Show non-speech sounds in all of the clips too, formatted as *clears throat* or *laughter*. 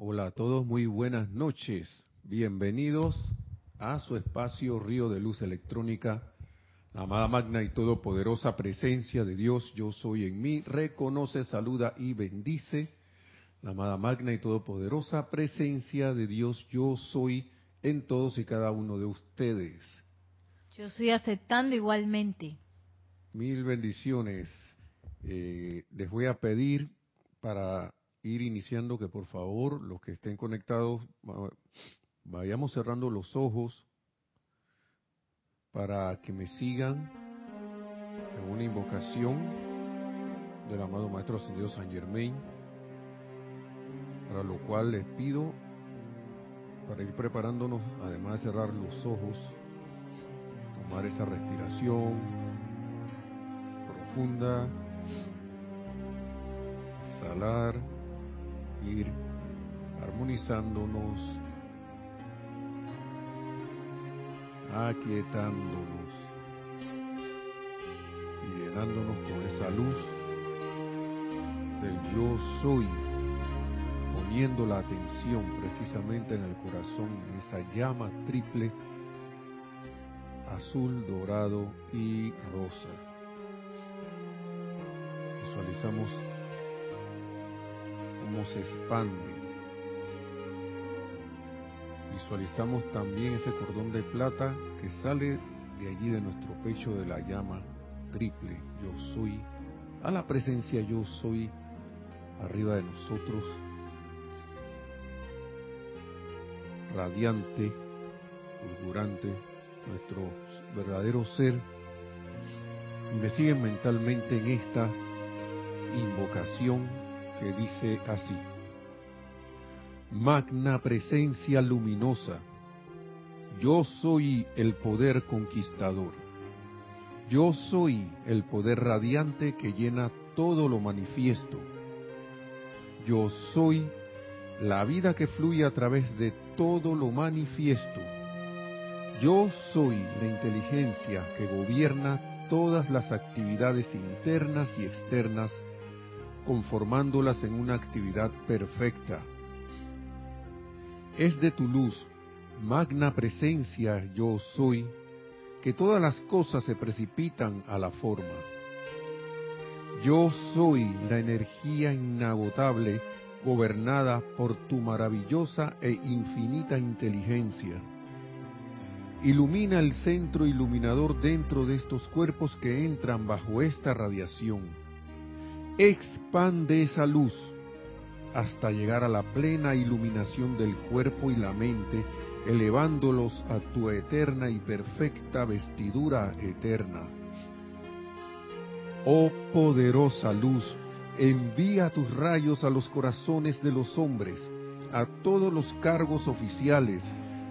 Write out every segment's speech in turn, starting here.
Hola a todos, muy buenas noches. Bienvenidos a su espacio Río de Luz Electrónica. La amada magna y todopoderosa presencia de Dios, yo soy en mí, reconoce, saluda y bendice. La amada magna y todopoderosa presencia de Dios, yo soy en todos y cada uno de ustedes. Yo estoy aceptando igualmente. Mil bendiciones. Eh, les voy a pedir para ir iniciando que por favor los que estén conectados vayamos cerrando los ojos para que me sigan en una invocación del amado Maestro Ascendido San Germain, para lo cual les pido para ir preparándonos, además de cerrar los ojos, tomar esa respiración profunda, exhalar, ir armonizándonos, aquietándonos y llenándonos con esa luz del yo soy, poniendo la atención precisamente en el corazón, en esa llama triple, azul, dorado y rosa. Visualizamos se expande. Visualizamos también ese cordón de plata que sale de allí de nuestro pecho de la llama triple. Yo soy, a la presencia yo soy arriba de nosotros, radiante, fulgurante, nuestro verdadero ser. Y me siguen mentalmente en esta invocación que dice así. Magna presencia luminosa, yo soy el poder conquistador. Yo soy el poder radiante que llena todo lo manifiesto. Yo soy la vida que fluye a través de todo lo manifiesto. Yo soy la inteligencia que gobierna todas las actividades internas y externas conformándolas en una actividad perfecta. Es de tu luz, magna presencia yo soy, que todas las cosas se precipitan a la forma. Yo soy la energía inagotable gobernada por tu maravillosa e infinita inteligencia. Ilumina el centro iluminador dentro de estos cuerpos que entran bajo esta radiación expande esa luz hasta llegar a la plena iluminación del cuerpo y la mente, elevándolos a tu eterna y perfecta vestidura eterna. Oh poderosa luz, envía tus rayos a los corazones de los hombres, a todos los cargos oficiales,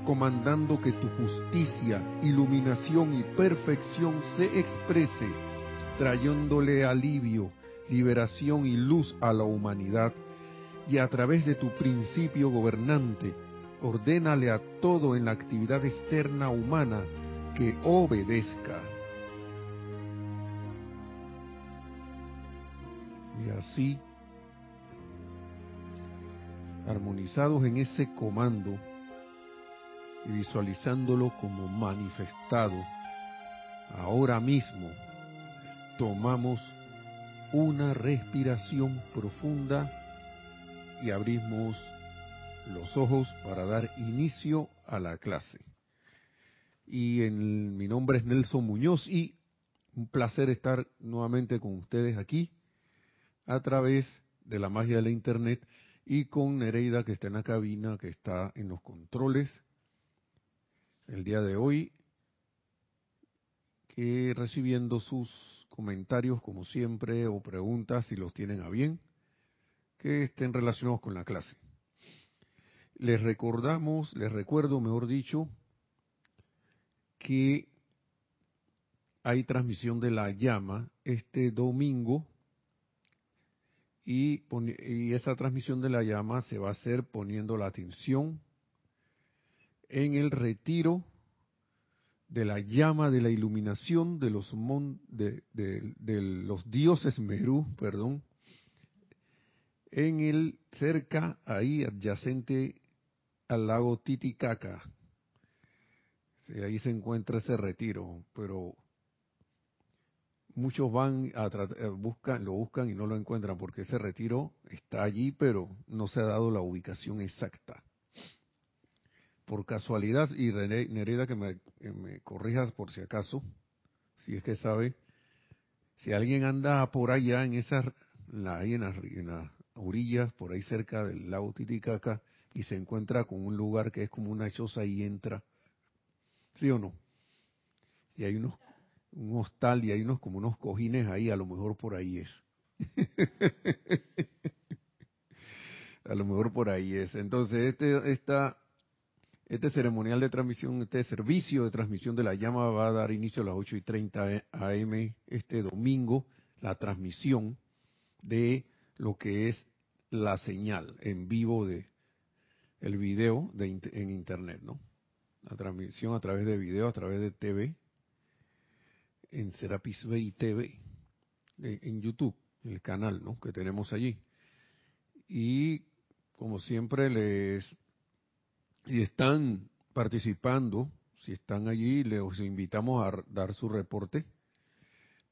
comandando que tu justicia, iluminación y perfección se exprese, trayéndole alivio, liberación y luz a la humanidad y a través de tu principio gobernante, ordénale a todo en la actividad externa humana que obedezca. Y así, armonizados en ese comando y visualizándolo como manifestado, ahora mismo tomamos una respiración profunda y abrimos los ojos para dar inicio a la clase. Y en, mi nombre es Nelson Muñoz y un placer estar nuevamente con ustedes aquí a través de la magia de la internet y con Nereida que está en la cabina, que está en los controles. El día de hoy, que recibiendo sus comentarios como siempre o preguntas si los tienen a bien que estén relacionados con la clase. Les recordamos, les recuerdo, mejor dicho, que hay transmisión de la llama este domingo y, y, esa transmisión de la llama se va a hacer poniendo la atención en el retiro de la llama de la iluminación de los, de, los dioses Merú, perdón, en el cerca, ahí adyacente al lago Titicaca. ahí se encuentra ese retiro, pero muchos van a eh, buscan, lo buscan y no lo encuentran porque ese retiro está allí, pero no se ha dado la ubicación exacta. Por casualidad, y René, Nereda que me, me corrijas por si acaso, si es que sabe, si alguien anda por allá en esas, ahí en las, en las orillas, por ahí cerca del lago Titicaca, y se encuentra con un lugar que es como una choza y entra, ¿sí o no? Y hay unos un hostal y hay unos como unos cojines ahí, a lo mejor por ahí es. *laughs* a lo mejor por ahí es. Entonces, este, esta, este ceremonial de transmisión, este servicio de transmisión de la llama va a dar inicio a las 8 y 30 AM este domingo, la transmisión de lo que es la señal en vivo de el video de, en internet, ¿no? La transmisión a través de video, a través de TV, en Serapis Bay TV, en YouTube, el canal ¿no? que tenemos allí. Y como siempre les y están participando, si están allí, les invitamos a dar su reporte,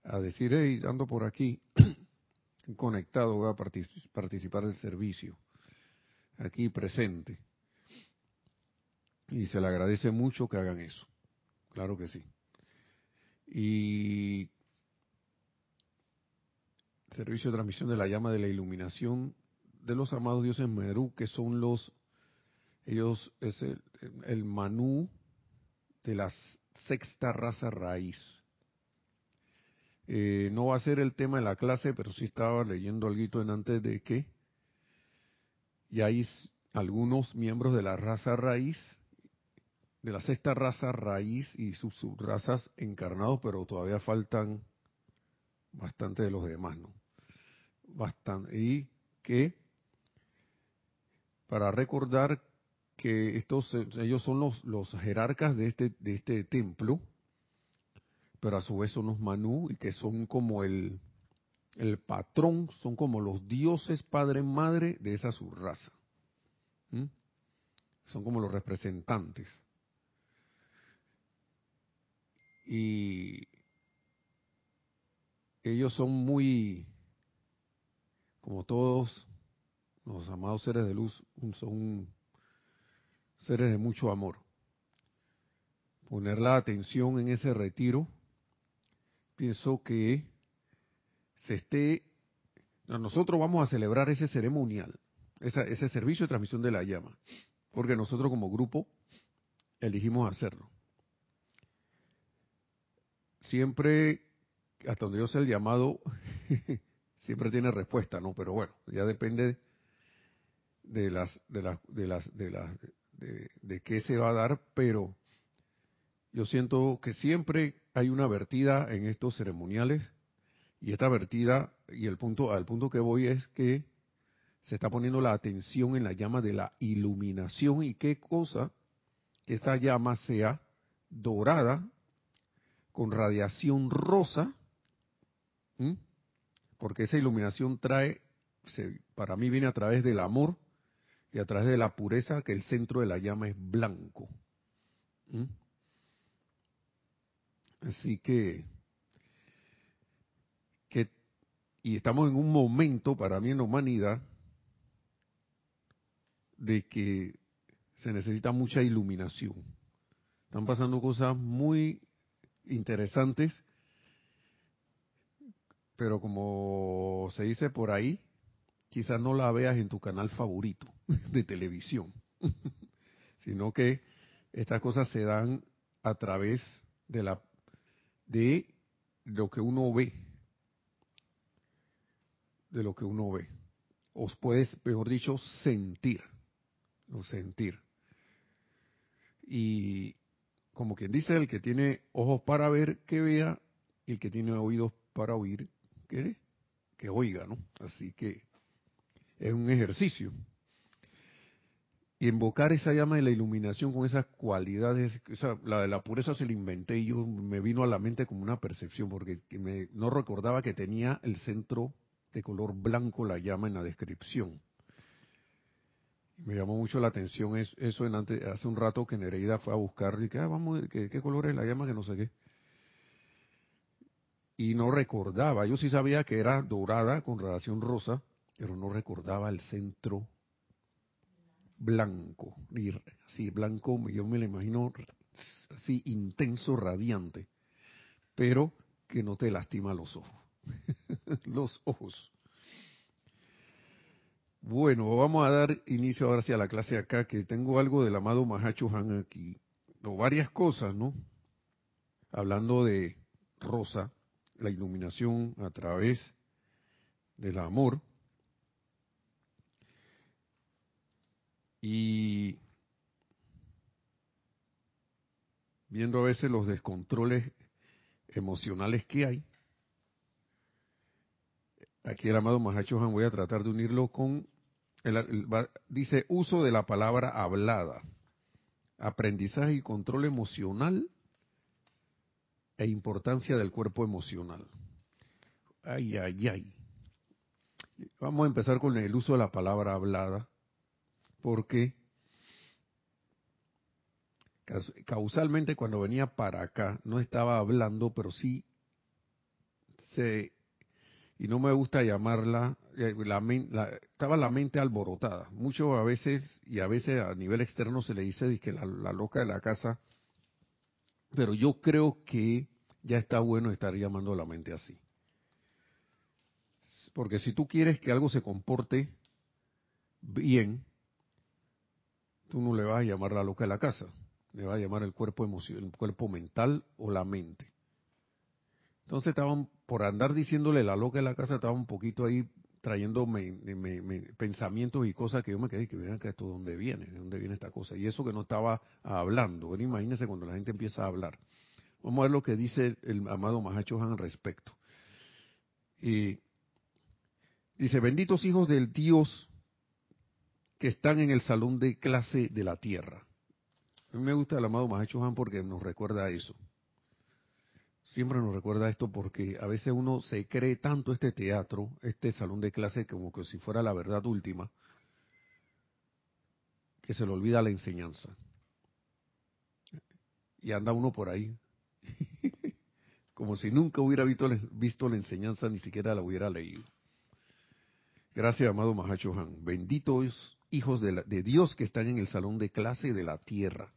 a decir, hey, ando por aquí, *clears throat* conectado, voy a participar del servicio, aquí presente. Y se le agradece mucho que hagan eso, claro que sí y servicio de transmisión de la llama de la iluminación de los amados dioses Merú, que son los, ellos es el, Manú de la sexta raza raíz. Eh, no va a ser el tema de la clase, pero sí estaba leyendo algo en antes de que ya hay algunos miembros de la raza raíz de la sexta raza raíz y sus subrazas encarnados, pero todavía faltan bastante de los demás, ¿no? Bastante. Y que, para recordar que estos, ellos son los, los jerarcas de este, de este templo, pero a su vez son los Manú y que son como el, el patrón, son como los dioses padre madre de esa subraza. Son como los representantes. y ellos son muy, como todos los amados seres de luz, son seres de mucho amor. Poner la atención en ese retiro, pienso que se esté, nosotros vamos a celebrar ese ceremonial, ese servicio de transmisión de la llama, porque nosotros como grupo elegimos hacerlo siempre, hasta donde yo sé el llamado, *laughs* siempre tiene respuesta, ¿no? Pero bueno, ya depende de las, de las, de las, de las, de, qué se va a dar, pero yo siento que siempre hay una vertida en estos ceremoniales y esta vertida y el punto al punto que voy es que se está poniendo la atención en la llama de la iluminación y qué cosa que esta llama sea dorada con radiación rosa, porque esa iluminación trae, para mí viene a través del amor y a través de la pureza, que el centro de la llama es blanco. Así que, que, y estamos en un momento para mí en la humanidad de que se necesita mucha iluminación. Están pasando cosas muy interesantes, pero como se dice por ahí, quizás no la veas en tu canal favorito *laughs* de televisión, *laughs* sino que estas cosas se dan a través de la de lo que uno ve, de lo que uno ve. Os puedes, mejor dicho, sentir, o sentir. Y como quien dice, el que tiene ojos para ver, que vea, y el que tiene oídos para oír, que, que oiga, ¿no? Así que es un ejercicio. Y invocar esa llama de la iluminación con esas cualidades, la de la pureza se la inventé y yo me vino a la mente como una percepción, porque me, no recordaba que tenía el centro de color blanco la llama en la descripción. Me llamó mucho la atención eso en hace un rato que Nereida fue a buscar y que ah, vamos, ¿qué, ¿qué, color es la llama que no sé qué? Y no recordaba, yo sí sabía que era dorada con radiación rosa, pero no recordaba el centro blanco, así blanco, yo me lo imagino así intenso, radiante, pero que no te lastima los ojos. *laughs* los ojos. Bueno, vamos a dar inicio ahora hacia la clase acá, que tengo algo del amado Mahacho Han aquí, o varias cosas, ¿no? Hablando de Rosa, la iluminación a través del amor. Y viendo a veces los descontroles emocionales que hay. Aquí el amado Mahacho voy a tratar de unirlo con, dice uso de la palabra hablada, aprendizaje y control emocional e importancia del cuerpo emocional. Ay, ay, ay. Vamos a empezar con el uso de la palabra hablada, porque causalmente cuando venía para acá no estaba hablando, pero sí se y no me gusta llamarla eh, la, estaba la mente alborotada. Mucho a veces y a veces a nivel externo se le dice que la, la loca de la casa, pero yo creo que ya está bueno estar llamando a la mente así. Porque si tú quieres que algo se comporte bien, tú no le vas a llamar la loca de la casa le va a llamar el cuerpo emocional, el cuerpo mental o la mente. Entonces estaban, por andar diciéndole la loca de la casa, estaba un poquito ahí trayendo pensamientos y cosas que yo me quedé, que vean que esto de dónde viene, de dónde viene esta cosa. Y eso que no estaba hablando. Bueno, imagínense cuando la gente empieza a hablar. Vamos a ver lo que dice el amado Mahacho Han al respecto. Dice, benditos hijos del Dios que están en el salón de clase de la tierra. A mí me gusta el amado Mahacho Han porque nos recuerda eso. Siempre nos recuerda esto porque a veces uno se cree tanto este teatro, este salón de clase, como que si fuera la verdad última, que se le olvida la enseñanza. Y anda uno por ahí, *laughs* como si nunca hubiera visto, visto la enseñanza, ni siquiera la hubiera leído. Gracias, amado Mahacho Han. Benditos hijos de, Dios que están en el salón de clase de la tierra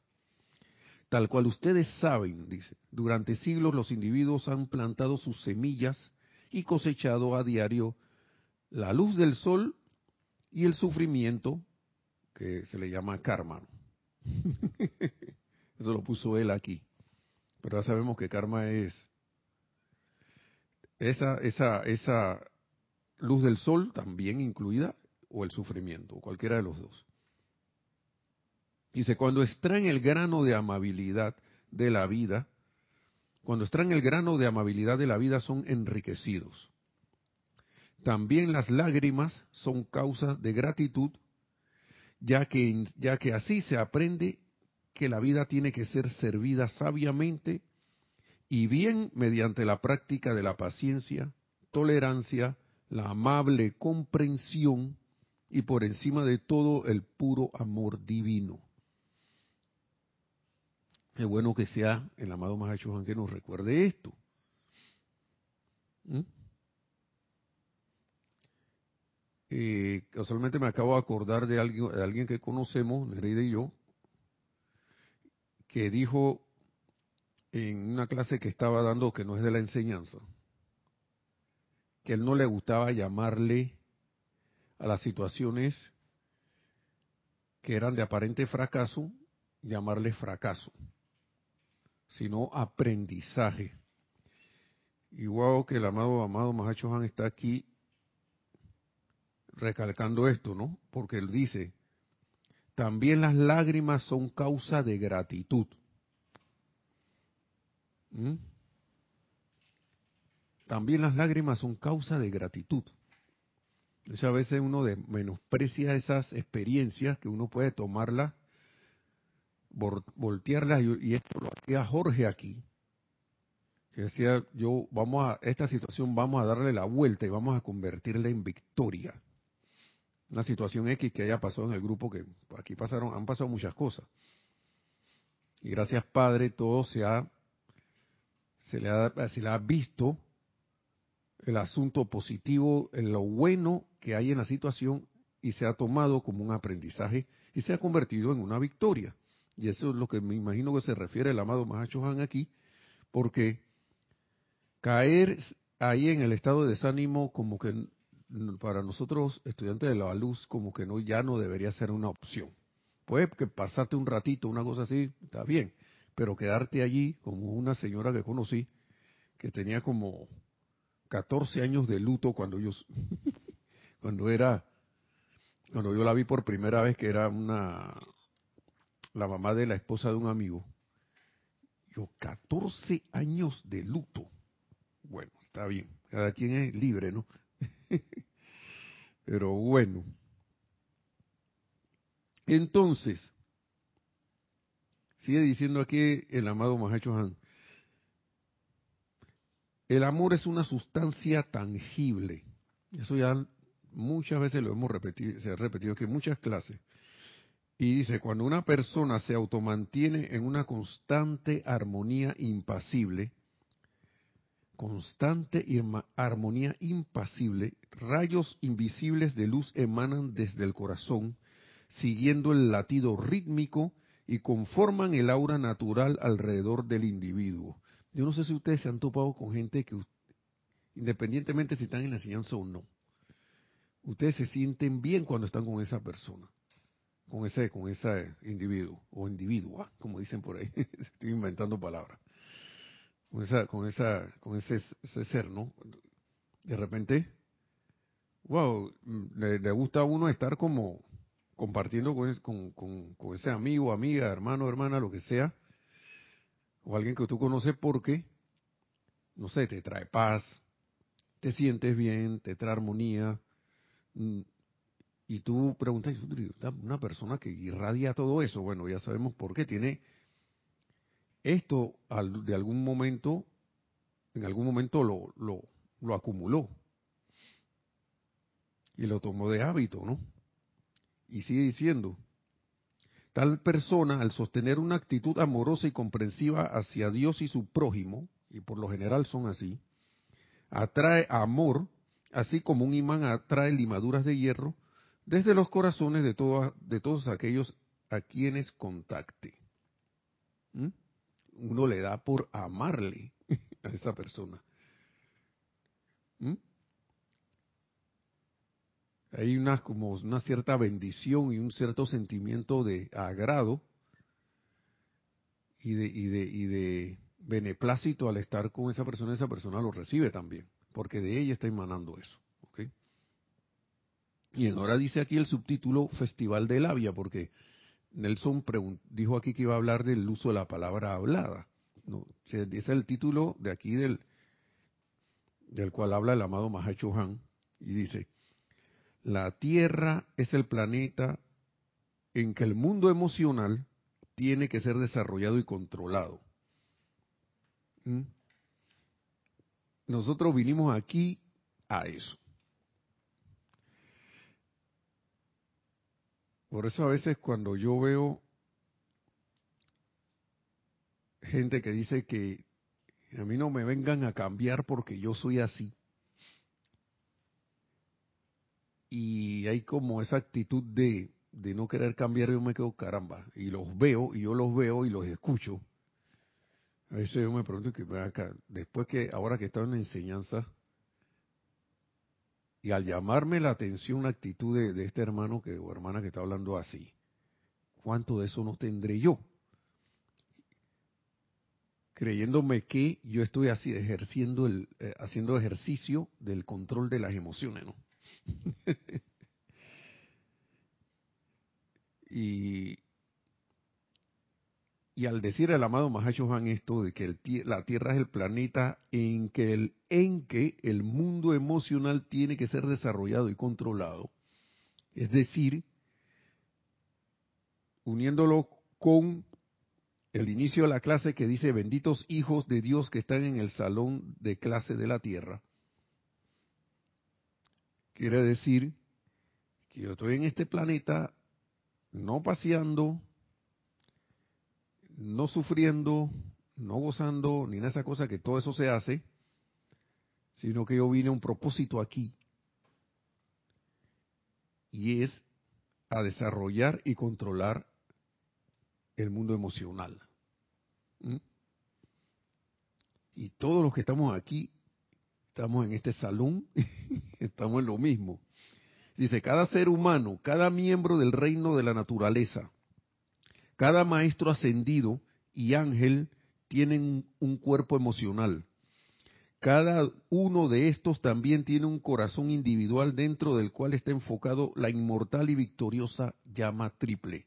Tal cual ustedes saben, dice, durante siglos los individuos han plantado sus semillas y cosechado a diario la luz del sol y el sufrimiento, que se le llama karma. *laughs* Eso lo puso él aquí. Pero ya sabemos que karma es esa, esa, esa luz del sol también incluida o el sufrimiento, cualquiera de los dos. Dice, cuando extraen el grano de amabilidad de la vida, cuando extraen el grano de amabilidad de la vida son enriquecidos. También las lágrimas son causas de gratitud, ya que, ya que así se aprende que la vida tiene que ser servida sabiamente y bien mediante la práctica de la paciencia, tolerancia, la amable comprensión y por encima de todo el puro amor divino. Es bueno que sea el amado Mahacho Juan que nos recuerde esto. ¿Mm? Eh, casualmente me acabo de acordar de alguien, de alguien que conocemos, Nereida y yo, que dijo en una clase que estaba dando que no es de la enseñanza, que él no le gustaba llamarle a las situaciones que eran de aparente fracaso, llamarle fracaso sino aprendizaje. Igual que el amado amado Mahacho Han está aquí recalcando esto, ¿no? Porque él dice, también las lágrimas son causa de gratitud. ¿Mm? También las lágrimas son causa de gratitud. Entonces a veces uno de, menosprecia esas experiencias que uno puede tomarlas voltearlas, y esto lo hacía Jorge aquí, que decía yo, vamos a, esta situación vamos a darle la vuelta y vamos a convertirla en victoria. Una situación X que haya pasado en el grupo, que aquí pasaron, han pasado muchas cosas. Y gracias Padre, todo se ha, se le ha, se le ha visto el asunto positivo, lo bueno que hay en la situación y se ha tomado como un aprendizaje y se ha convertido en una victoria. Y eso es lo que me imagino que se refiere el amado Mahacho Han aquí, porque caer ahí en el estado de desánimo como que para nosotros estudiantes de la luz como que no ya no debería ser una opción. Puede que pasarte un ratito, una cosa así, está bien, pero quedarte allí como una señora que conocí que tenía como 14 años de luto cuando yo *laughs* cuando era cuando yo la vi por primera vez que era una la mamá de la esposa de un amigo. Yo 14 años de luto. Bueno, está bien, cada quien es libre, ¿no? *laughs* Pero bueno. Entonces, sigue diciendo aquí el amado Mahacho Han, el amor es una sustancia tangible. Eso ya muchas veces lo hemos repetido, se ha repetido que en muchas clases. Y dice, cuando una persona se automantiene en una constante armonía impasible, constante armonía impasible, rayos invisibles de luz emanan desde el corazón, siguiendo el latido rítmico y conforman el aura natural alrededor del individuo. Yo no sé si ustedes se han topado con gente que, independientemente si están en la enseñanza o no, ustedes se sienten bien cuando están con esa persona, con ese, con ese individuo o individua, como dicen por ahí. *laughs* Estoy inventando palabras. Con esa, con esa, con ese, ser, ¿no? De repente, wow, le, gusta a uno estar como compartiendo con, ese amigo, amiga, hermano, hermana, lo que sea o alguien que tú conoces porque, no sé, te trae paz, te sientes bien, te trae armonía, mm, y tú preguntas, una persona que irradia todo eso, bueno, ya sabemos por qué, tiene esto de algún momento, en algún momento lo, lo, lo acumuló y lo tomó de hábito, ¿no? Y sigue diciendo, Tal persona, al sostener una actitud amorosa y comprensiva hacia Dios y su prójimo, y por lo general son así, atrae amor, así como un imán atrae limaduras de hierro, desde los corazones de, de todos aquellos a quienes contacte. ¿Mm? Uno le da por amarle a esa persona. ¿Mm? Hay una como una cierta bendición y un cierto sentimiento de agrado y de, y de, y de beneplácito al estar con esa persona, esa persona lo recibe también, porque de ella está emanando eso. ¿okay? Y ahora dice aquí el subtítulo Festival de Labia, porque Nelson dijo aquí que iba a hablar del uso de la palabra hablada. ¿no? ese es el título de aquí del, del cual habla el amado Mahacho Han, y dice, la Tierra es el planeta en que el mundo emocional tiene que ser desarrollado y controlado. ¿Mm? Nosotros vinimos aquí a eso. Por eso a veces cuando yo veo gente que dice que a mí no me vengan a cambiar porque yo soy así, y hay como esa actitud de, de no querer cambiar, yo me quedo caramba, y los veo, y yo los veo y los escucho. A veces yo me pregunto que acá, después que, ahora que está en la enseñanza, y al llamarme la atención la actitud de, de, este hermano que, o hermana que está hablando así, ¿cuánto de eso no tendré yo? Creyéndome que yo estoy así ejerciendo el, eh, haciendo ejercicio del control de las emociones, ¿no? *laughs* y, y al decir el amado Mahacho Han esto de que la Tierra es el planeta en que, el, en que el mundo emocional tiene que ser desarrollado y controlado, es decir, uniéndolo con el inicio de la clase que dice benditos hijos de Dios que están en el salón de clase de la tierra, quiere decir que yo estoy en este planeta no paseando, no sufriendo, no gozando, ni en esa cosa que todo eso se hace, sino que yo vine a un propósito aquí. Y es a desarrollar y controlar el mundo emocional. ¿Mm? Y todos los que estamos aquí, estamos en este salón, *laughs* estamos en lo mismo. Dice, cada ser humano, cada miembro del reino de la naturaleza, cada maestro ascendido y ángel tienen un cuerpo emocional. Cada uno de estos también tiene un corazón individual dentro del cual está enfocado la inmortal y victoriosa llama triple,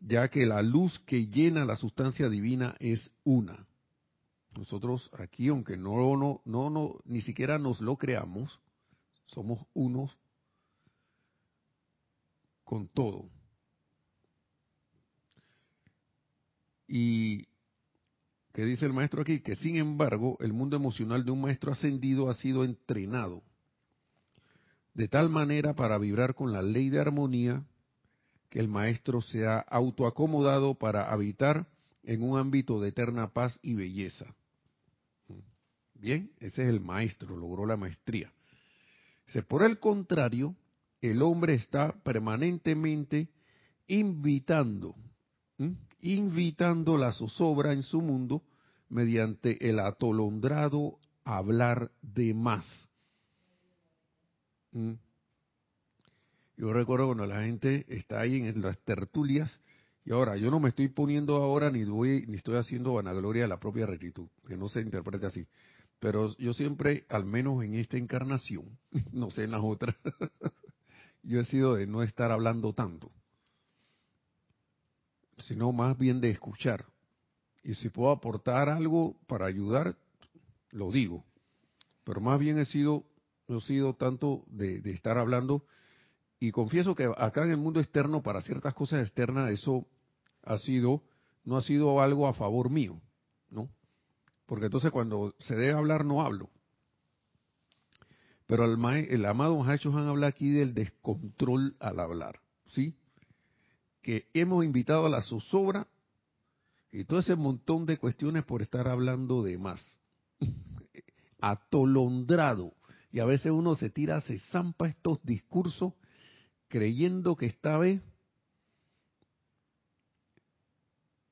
ya que la luz que llena la sustancia divina es una. Nosotros aquí, aunque no, no, no, no ni siquiera nos lo creamos, somos unos con todo. Y que dice el maestro aquí, que sin embargo el mundo emocional de un maestro ascendido ha sido entrenado de tal manera para vibrar con la ley de armonía que el maestro se ha autoacomodado para habitar en un ámbito de eterna paz y belleza. Bien, ese es el maestro, logró la maestría. por el contrario, el hombre está permanentemente invitando, invitando la zozobra en su mundo mediante el atolondrado hablar de más. Yo recuerdo cuando la gente está ahí en las tertulias, y ahora yo no me estoy poniendo ahora ni voy ni estoy haciendo vanagloria de la propia rectitud, que no se interprete así. Pero yo siempre, al menos en esta encarnación, *laughs* no sé en las otras, *laughs* yo he sido de no estar hablando tanto sino más bien de escuchar. Y si puedo aportar algo para ayudar, lo digo. Pero más bien he sido, he sido tanto de, de estar hablando y confieso que acá en el mundo externo, para ciertas cosas externas, eso ha sido, no ha sido algo a favor mío, ¿no? Porque entonces cuando se debe hablar, no hablo. Pero el, el amado Mahacho Han habla aquí del descontrol al hablar, ¿sí? que hemos invitado a la zozobra y todo ese montón de cuestiones por estar hablando de más. *laughs* Atolondrado. Y a veces uno se tira, se zampa estos discursos creyendo que esta vez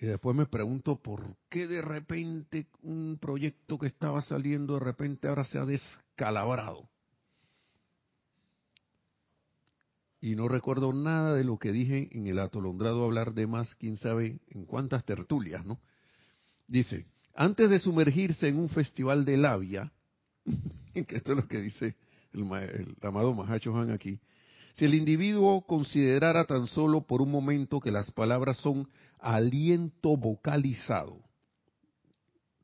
Y después me pregunto por qué de repente un proyecto que estaba saliendo de repente ahora se ha descalabrado. y no recuerdo nada de lo que dije en el atolondrado hablar de más, quién sabe en cuántas tertulias, ¿no? Dice, antes de sumergirse en un festival de labia, *laughs* que esto es lo que dice el, amado Mahacho Han aquí, si el individuo considerara tan solo por un momento que las palabras son aliento vocalizado,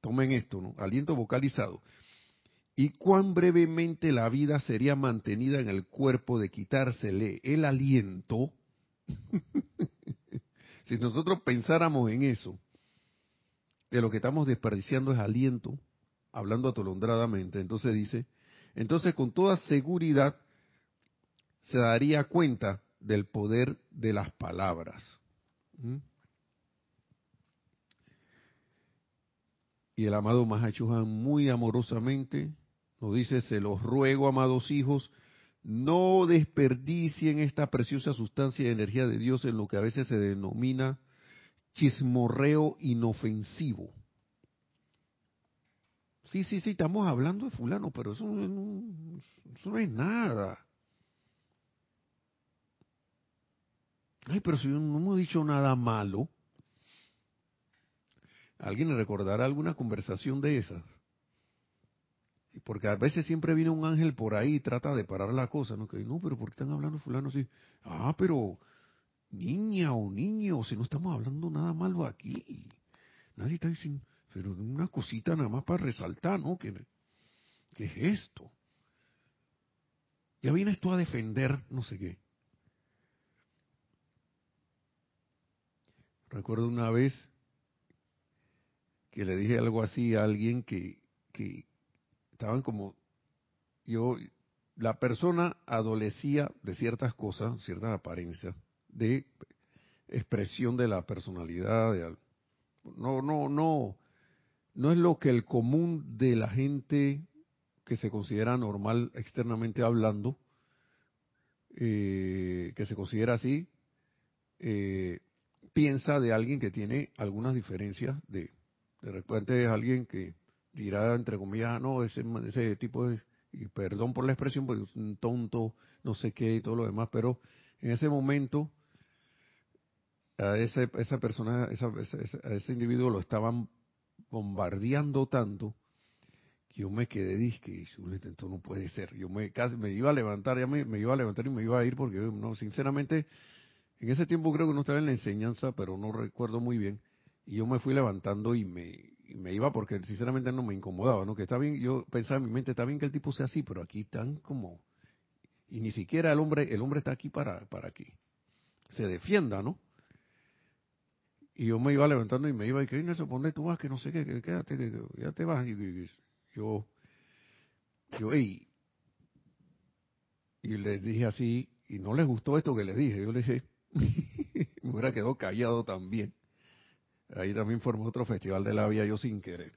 tomen esto, ¿no? Aliento vocalizado. Y cuán brevemente la vida sería mantenida en el cuerpo de quitársele el aliento, *laughs* si nosotros pensáramos en eso, de lo que estamos desperdiciando es aliento, hablando atolondradamente, entonces dice, entonces con toda seguridad se daría cuenta del poder de las palabras. ¿Mm? Y el amado Mahachuhan muy amorosamente nos dice, se los ruego, amados hijos, no desperdicien esta preciosa sustancia de energía de Dios en lo que a veces se denomina chismorreo inofensivo. Sí, sí, sí, estamos hablando de fulano, pero eso no, eso no es nada. Ay, pero si no hemos dicho nada malo. ¿Alguien recordará alguna conversación de esas? Porque a veces siempre viene un ángel por ahí y trata de parar la cosa, ¿no? Que no, pero ¿por qué están hablando fulano así? Ah, pero niña o niño, si no estamos hablando nada malo aquí. Nadie está diciendo, pero una cosita nada más para resaltar, ¿no? ¿Qué, qué es esto? Ya vienes tú a defender no sé qué. Recuerdo una vez que le dije algo así a alguien que, que estaban como, yo, la persona adolecía de ciertas cosas, ciertas apariencias, de expresión de la personalidad, de, no, no, no, no es lo que el común de la gente que se considera normal externamente hablando, eh, que se considera así, eh, piensa de alguien que tiene algunas diferencias de, de repente es alguien que dirá entre comillas, ah, no, ese, ese tipo es, y perdón por la expresión, porque es un tonto, no sé qué y todo lo demás, pero en ese momento a ese, esa persona, a ese individuo lo estaban bombardeando tanto que yo me quedé disque, esto no puede ser. Yo me casi me iba a levantar, ya me, me, iba a levantar y me iba a ir porque no, sinceramente, en ese tiempo creo que no estaba en la enseñanza, pero no recuerdo muy bien. Y yo me fui levantando y me, iba porque sinceramente no me incomodaba, ¿no? Que está bien, yo pensaba en mi mente, está bien que el tipo sea así, pero aquí están como y ni siquiera el hombre, el hombre está aquí para para que se defienda, ¿no? Y yo me iba levantando y me iba y que se pone tú vas que no sé qué, que, quédate, que, ya te vas y, yo yo y les dije así y no les gustó esto que les dije, yo les dije me *laughs* hubiera quedado callado también Ahí también formó otro festival de la vida yo sin querer.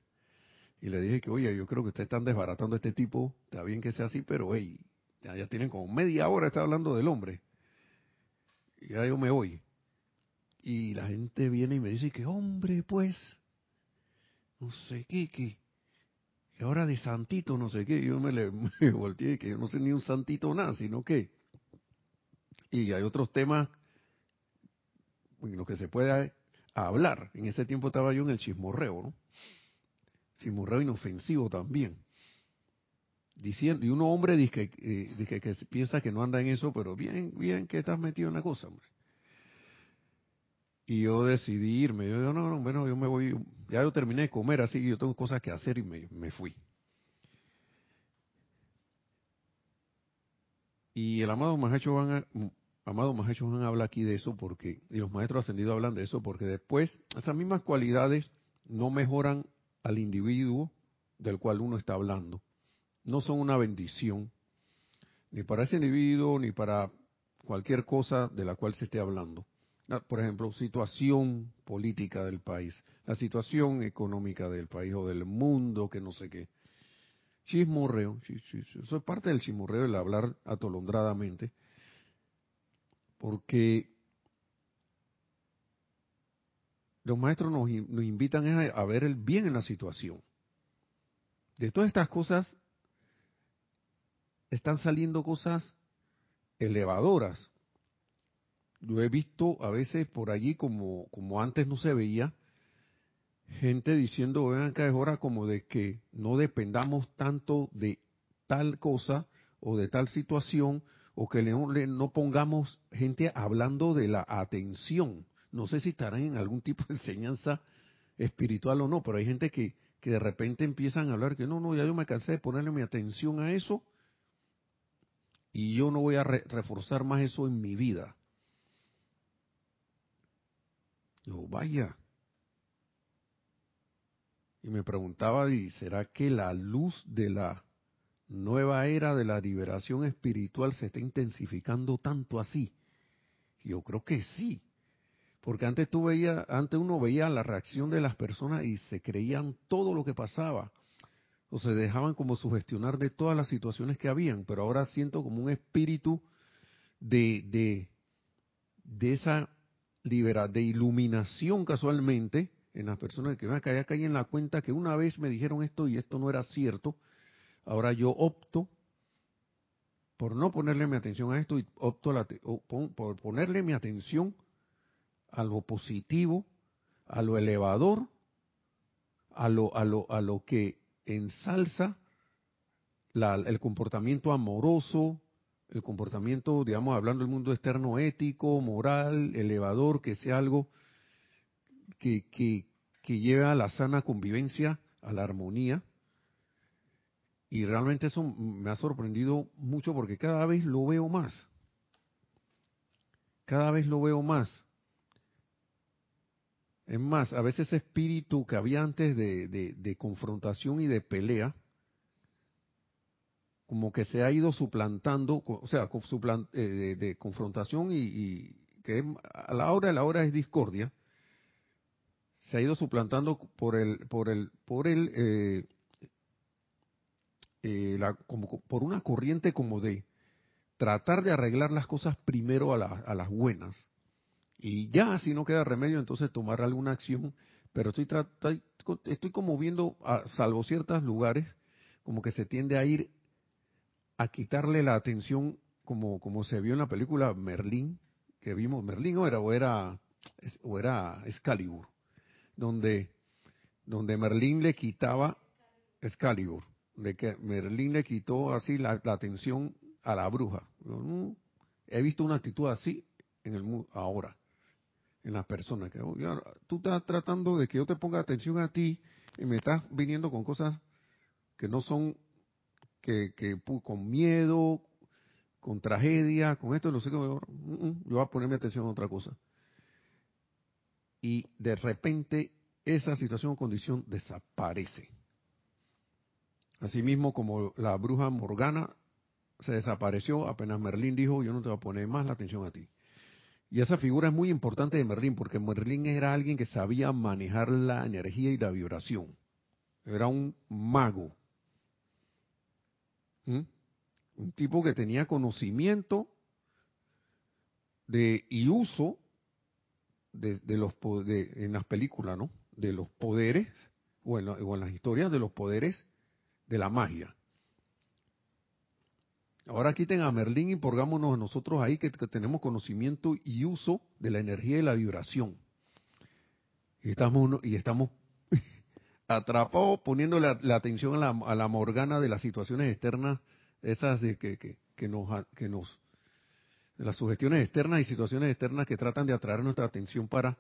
Y le dije que, oye, yo creo que ustedes están desbaratando a este tipo, está bien que sea así, pero, hey, ya, tienen como media hora está hablando del hombre. Y ya yo me voy. Y la gente viene y me dice que, hombre, pues, no sé qué, que, y ahora de santito, no sé qué. Yo me, le, *laughs* me volteé que yo no sé ni un santito nada, sino que, y hay otros temas en los que se puede hablar. En ese tiempo estaba yo en el chismorreo, ¿no? Chismorreo inofensivo también. Diciendo, y uno hombre dice, eh, que, piensa que no anda en eso, pero bien, bien que estás metido en la cosa, hombre. Y yo decidí irme. Yo digo, no, no, bueno, yo me voy. Ya yo terminé de comer, así que yo tengo cosas que hacer y me, me fui. Y el amado Mahacho van a, Amado Maestro han habla aquí de eso porque, y los maestros ascendidos hablan de eso porque después esas mismas cualidades no mejoran al individuo del cual uno está hablando. No son una bendición, ni para ese individuo, ni para cualquier cosa de la cual se esté hablando. Ah, por ejemplo, situación política del país, la situación económica del país o del mundo, que no sé qué. Chismorreo, eso es parte del chismorreo, el hablar atolondradamente porque los maestros nos, invitan a, ver el bien en la situación. De todas estas cosas están saliendo cosas elevadoras. Yo he visto a veces por allí, como, como antes no se veía, gente diciendo, vean que es hora como de que no dependamos tanto de tal cosa o de tal situación o que no pongamos gente hablando de la atención. No sé si estarán en algún tipo de enseñanza espiritual o no, pero hay gente que, que de repente empiezan a hablar que no, no, ya yo me cansé de ponerle mi atención a eso y yo no voy a reforzar más eso en mi vida. Yo, vaya. Y me preguntaba, ¿y será que la luz de la nueva era de la liberación espiritual se está intensificando tanto así? Yo creo que sí. Porque antes tú veías, antes uno veía la reacción de las personas y se creían todo lo que pasaba. O se dejaban como sugestionar de todas las situaciones que habían. Pero ahora siento como un espíritu de, de, de esa libera, de iluminación casualmente en las personas que van a caer en la cuenta que una vez me dijeron esto y esto no era cierto Ahora yo opto por no ponerle mi atención a esto y opto por ponerle mi atención a lo positivo, a lo elevador a lo, a lo, a lo que ensalza el comportamiento amoroso, el comportamiento, digamos, hablando del mundo externo ético, moral, elevador, que sea algo que, que, que lleve a la sana convivencia, a la armonía. Y realmente eso me ha sorprendido mucho porque cada vez lo veo más. Cada vez lo veo más. Es más, a veces ese espíritu que había antes de, de confrontación y de pelea, como que se ha ido suplantando, o sea, eh, de, confrontación y, que a la hora de la hora es discordia, se ha ido suplantando por el, por el, por el, eh, eh, la, como por una corriente como de tratar de arreglar las cosas primero a, a las buenas. Y ya si no queda remedio entonces tomar alguna acción, pero estoy, estoy, estoy como viendo, a, salvo ciertos lugares, como que se tiende a ir a quitarle la atención como, como se vio en la película Merlín, que vimos, Merlín o era, o era, o era Excalibur, donde, donde Merlín le quitaba Excalibur, de que Merlín le quitó así la, atención a la bruja. he visto una actitud así en el ahora, en las personas, que oh, tú estás tratando de que yo te ponga atención a ti y me estás viniendo con cosas que no son que, con miedo, con tragedia, con esto, no sé qué, yo voy a ponerme atención a otra cosa. Y de repente esa situación o condición desaparece. Asimismo como la bruja Morgana se desapareció apenas Merlín dijo, yo no te voy a poner más la atención a ti. Y esa figura es muy importante de Merlín, porque Merlín era alguien que sabía manejar la energía y la vibración. Era un mago. ¿Mm? Un tipo que tenía conocimiento de y uso de, los en las películas, ¿no? De los poderes o en, o en las historias de los poderes de la magia. Ahora quiten a Merlín y pongámonos nosotros ahí que, tenemos conocimiento y uso de la energía y la vibración. Y estamos, y estamos *laughs* atrapado poniendo la, atención a la, a la, morgana de las situaciones externas, esas de que, que, nos, que nos, las sugestiones externas y situaciones externas que tratan de atraer nuestra atención para,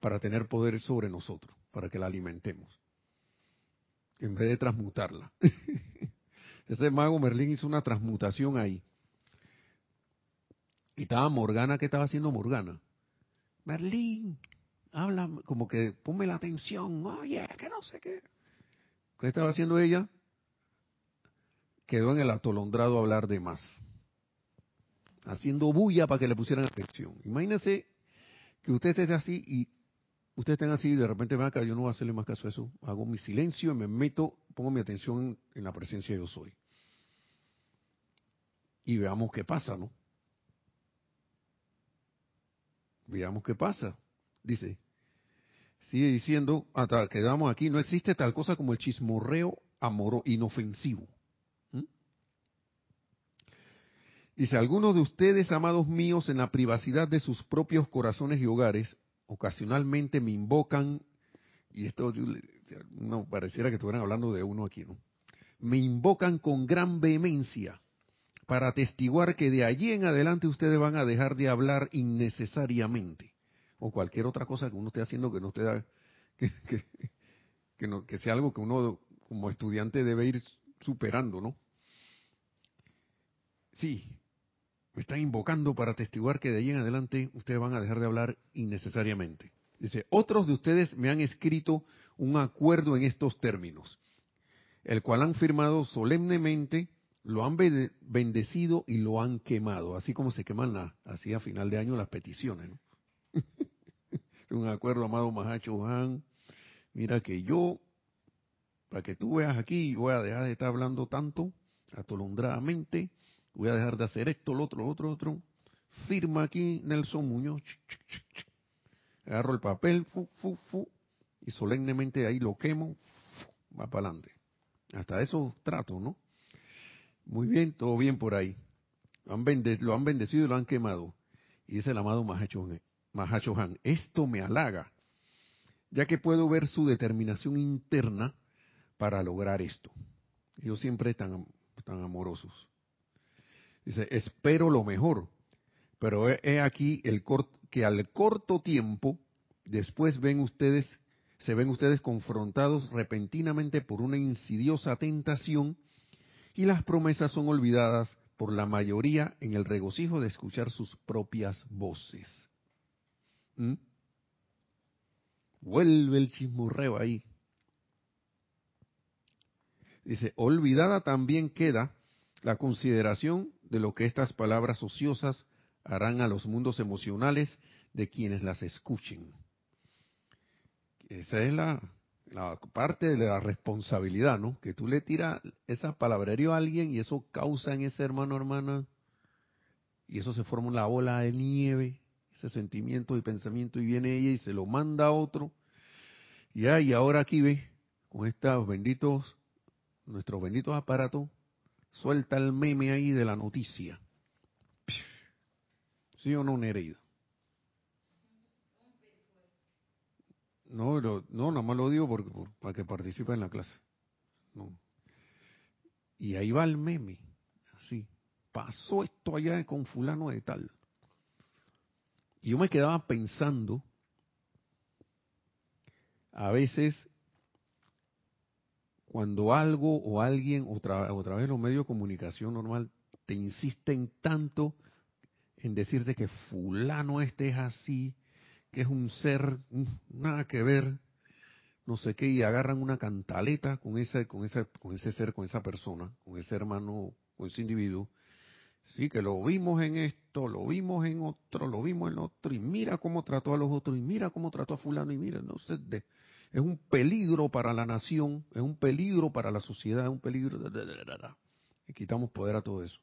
para tener poder sobre nosotros, para que la alimentemos, en vez de transmutarla. *laughs* Ese mago Merlín hizo una transmutación ahí. Y estaba Morgana, ¿qué estaba haciendo Morgana? Merlín, habla, como que ponme la atención, oye, que no sé qué. ¿Qué estaba haciendo ella? Quedó en el atolondrado a hablar de más. Haciendo bulla para que le pusieran atención. Imagínese que usted esté así y usted estén así de repente me acá, yo no voy a hacerle más caso a eso. Hago mi silencio y me meto, pongo mi atención en la presencia de yo soy. Y veamos qué pasa, ¿no? Veamos qué pasa. Dice, sigue diciendo, hasta quedamos aquí, no existe tal cosa como el chismorreo amoro inofensivo. ¿Mm? Dice, algunos de ustedes, amados míos, en la privacidad de sus propios corazones y hogares, ocasionalmente me invocan, y esto no pareciera que estuvieran hablando de uno aquí, ¿no? Me invocan con gran vehemencia para atestiguar que de allí en adelante ustedes van a dejar de hablar innecesariamente o cualquier otra cosa que uno esté haciendo que no esté que, que, no, que sea algo que uno como estudiante debe ir superando, ¿no? Sí, están invocando para atestiguar que de ahí en adelante ustedes van a dejar de hablar innecesariamente. Dice, otros de ustedes me han escrito un acuerdo en estos términos, el cual han firmado solemnemente, lo han bendecido y lo han quemado, así como se queman así a final de año las peticiones. *laughs* un acuerdo, amado Mahacho Han. Mira que yo, para que tú veas aquí, voy a dejar de estar hablando tanto, atolondradamente, voy a dejar de hacer esto, lo otro, lo otro, otro. Firma aquí Nelson Muñoz. Agarro el papel, fu, fu, fu, y solemnemente ahí lo quemo, va para adelante. Hasta eso trato, ¿no? Muy bien, todo bien por ahí. Lo han, lo han bendecido y lo han quemado. Y dice el amado Mahacho Han, esto me halaga. ya que puedo ver su determinación interna para lograr esto. Ellos siempre tan, tan amorosos. Dice, espero lo mejor, pero he aquí el que al corto tiempo después ven ustedes, se ven ustedes confrontados repentinamente por una insidiosa tentación y las promesas son olvidadas por la mayoría en el regocijo de escuchar sus propias voces. ¿Mm? Vuelve el chismorreo ahí. Dice, olvidada también queda la consideración de lo que estas palabras ociosas harán a los mundos emocionales de quienes las escuchen. Esa es la, parte de la responsabilidad, ¿no? Que tú le tiras esa palabrería a alguien y eso causa en ese hermano hermana, y eso se forma una bola de nieve, ese sentimiento y pensamiento, y viene ella y se lo manda a otro. Y, y ahora aquí ve, con estos benditos, nuestros benditos aparatos, suelta el meme ahí de la noticia. ¿Sí o no, Nereida? No, no, nada más lo digo porque, para que participe en la clase. No. Y ahí va el meme, así. Pasó esto allá con fulano de tal. Y yo me quedaba pensando, a veces, cuando algo o alguien, otra, otra vez los medios de comunicación normal, te insisten tanto en decirte que fulano este es así, que es un ser nada que ver, no sé qué, y agarran una cantaleta con ese, con ese, con ese ser, con esa persona, con ese hermano, con ese individuo. Sí, que lo vimos en esto, lo vimos en otro, lo vimos en otro, y mira cómo trató a los otros, y mira cómo trató a fulano, y mira, no sé, es un peligro para la nación, es un peligro para la sociedad, es un peligro, y quitamos poder a todo eso.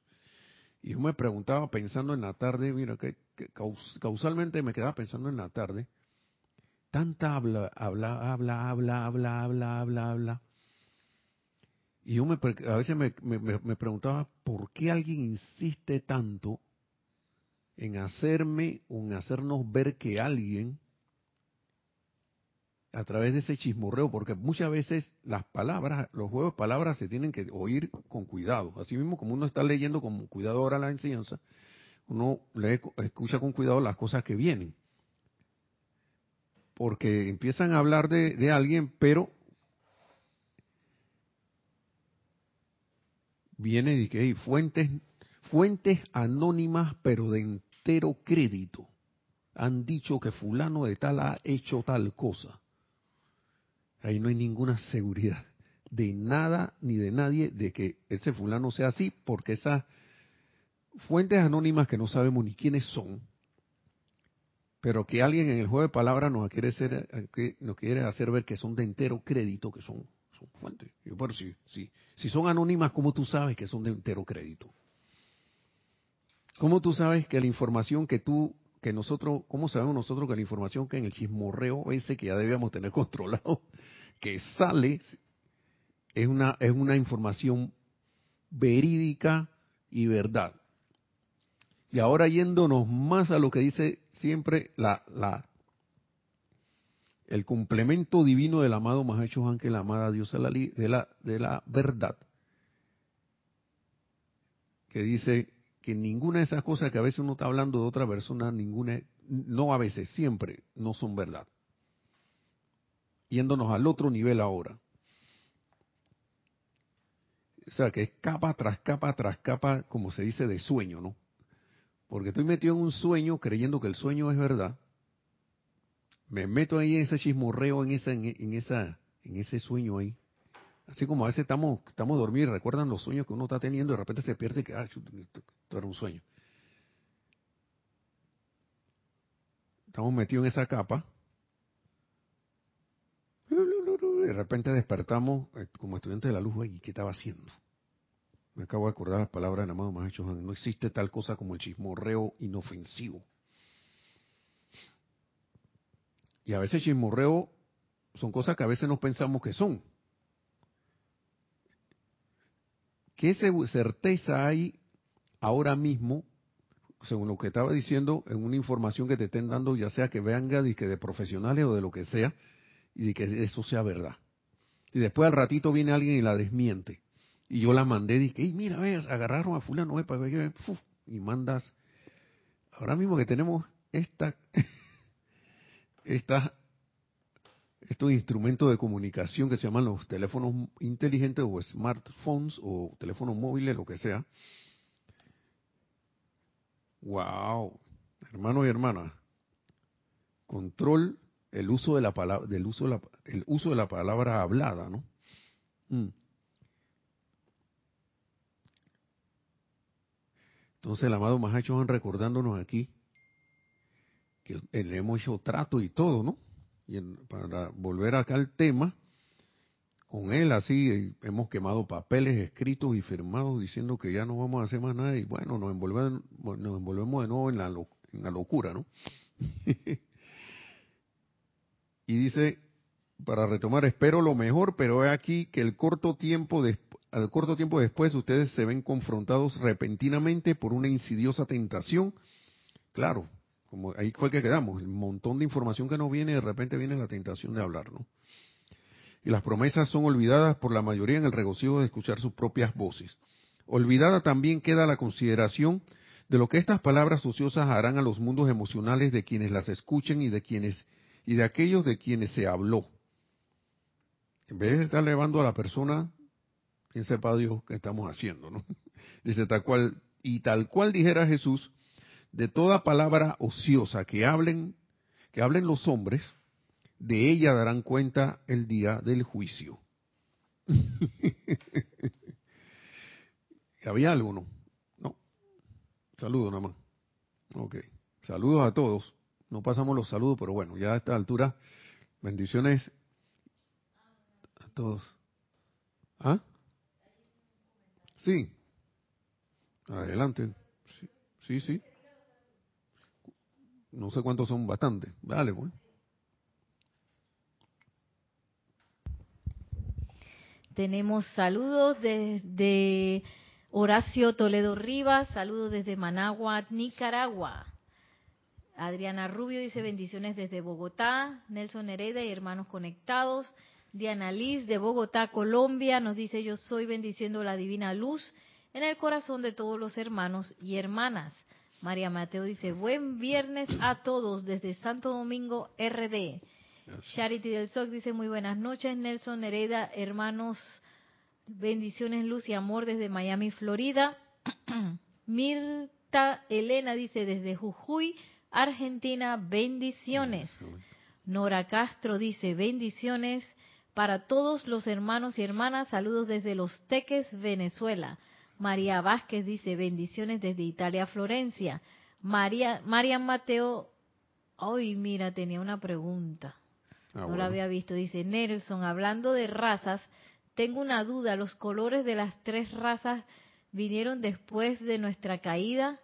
Y yo me preguntaba pensando en la tarde, mira, que, causalmente me quedaba pensando en la tarde, tanta habla, habla, habla, habla, habla, habla, habla, habla. Y yo me, a veces me, me preguntaba, ¿por qué alguien insiste tanto en hacerme o en hacernos ver que alguien a través de ese chismorreo, porque muchas veces las palabras, los juegos de palabras se tienen que oír con cuidado. Así mismo como uno está leyendo con cuidado ahora la enseñanza, uno lee, escucha con cuidado las cosas que vienen. Porque empiezan a hablar de, alguien, pero viene de que hay fuentes, fuentes anónimas, pero de entero crédito. Han dicho que fulano de tal ha hecho tal cosa Ahí no hay ninguna seguridad de nada ni de nadie de que ese fulano sea así, porque esas fuentes anónimas que no sabemos ni quiénes son, pero que alguien en el juego de palabras nos quiere, hacer ver que son de entero crédito, que son, son fuentes. Yo, pero si, si, si son anónimas, ¿cómo tú sabes que son de entero crédito? ¿Cómo tú sabes que la información que tú, que nosotros, cómo sabemos nosotros que la información que en el chismorreo ese que ya debíamos tener *laughs* controlado, que sale es una, es una información verídica y verdad. Y ahora yéndonos más a lo que dice siempre la, la, el complemento divino del amado Mahacho Ángel, la amada diosa de la, de la verdad, que dice que ninguna de esas cosas que a veces uno está hablando de otra persona, ninguna, no a veces, siempre no son verdad yéndonos al otro nivel ahora. O sea, que es capa tras capa tras capa, como se dice, de sueño, ¿no? Porque estoy metido en un sueño creyendo que el sueño es verdad. Me meto ahí en ese chismorreo, en, esa, en, esa, en ese sueño ahí. Así como a veces estamos, estamos dormidos, recuerdan los sueños que uno está teniendo y de repente se pierde que, ah, esto era un sueño. Estamos metidos en esa capa de repente despertamos eh, como estudiantes de la luz, ¿y qué estaba haciendo? Me acabo de acordar las palabras del amado Maestro No existe tal cosa como el chismorreo inofensivo. Y a veces chismorreo son cosas que a veces no pensamos que son. ¿Qué certeza hay ahora mismo, según lo que estaba diciendo, en una información que te estén dando, ya sea que venga de, de profesionales o de lo que sea, y de que eso sea verdad. Y después al ratito viene alguien y la desmiente. Y yo la mandé, y dije, mira, ve, agarraron a fulano, y mandas. Ahora mismo que tenemos esta, *laughs* esta, estos instrumentos de comunicación que se llaman los teléfonos inteligentes o smartphones o teléfonos móviles, lo que sea. Wow, hermanos y hermanas, control el uso de la palabra, del uso de la, el uso de la palabra hablada, ¿no? Mm. Entonces el amado Mahacho van recordándonos aquí que le hemos hecho trato y todo, ¿no? Y para volver acá al tema, con él así eh, hemos quemado papeles escritos y firmados diciendo que ya no vamos a hacer más nada y bueno, nos envolvemos, nos envolvemos de nuevo en la, en locura, ¿no? *laughs* y dice, para retomar, espero lo mejor, pero he aquí que el corto tiempo al corto tiempo después ustedes se ven confrontados repentinamente por una insidiosa tentación. Claro, como ahí fue que quedamos, el montón de información que nos viene, de repente viene la tentación de hablar, ¿no? Y las promesas son olvidadas por la mayoría en el regocijo de escuchar sus propias voces. Olvidada también queda la consideración de lo que estas palabras ociosas harán a los mundos emocionales de quienes las escuchen y de quienes y de aquellos de quienes se habló. En vez de estar elevando a la persona, quien sepa Dios qué estamos haciendo, ¿no? *laughs* Dice tal cual, y tal cual dijera Jesús, de toda palabra ociosa que hablen, que hablen los hombres, de ella darán cuenta el día del juicio. *laughs* ¿Había algo, no? No. Saludos nada más. Ok. Saludos a todos. No pasamos los saludos, pero bueno, ya a esta altura, bendiciones a todos. ¿Ah? Sí. Adelante. Sí, sí. No sé cuántos son bastante. Dale, pues. Tenemos saludos desde Horacio Toledo Rivas, saludos desde Managua, Nicaragua. Adriana Rubio dice bendiciones desde Bogotá. Nelson Hereda y hermanos conectados. Diana Liz de Bogotá, Colombia, nos dice yo soy bendiciendo la divina luz en el corazón de todos los hermanos y hermanas. María Mateo dice buen viernes a todos desde Santo Domingo RD. Charity del SOC dice muy buenas noches. Nelson Hereda, hermanos, bendiciones, luz y amor desde Miami, Florida. *clears throat* Mirta Elena dice desde Jujuy, Argentina, bendiciones. Nora Castro dice, bendiciones para todos los hermanos y hermanas, saludos desde Los Teques, Venezuela. María Vázquez dice, bendiciones desde Italia, Florencia. María, María Mateo, ay, mira, tenía una pregunta. Ah, no la había visto. Dice, Nelson, hablando de razas, tengo una duda, ¿los colores de las tres razas vinieron después de nuestra caída?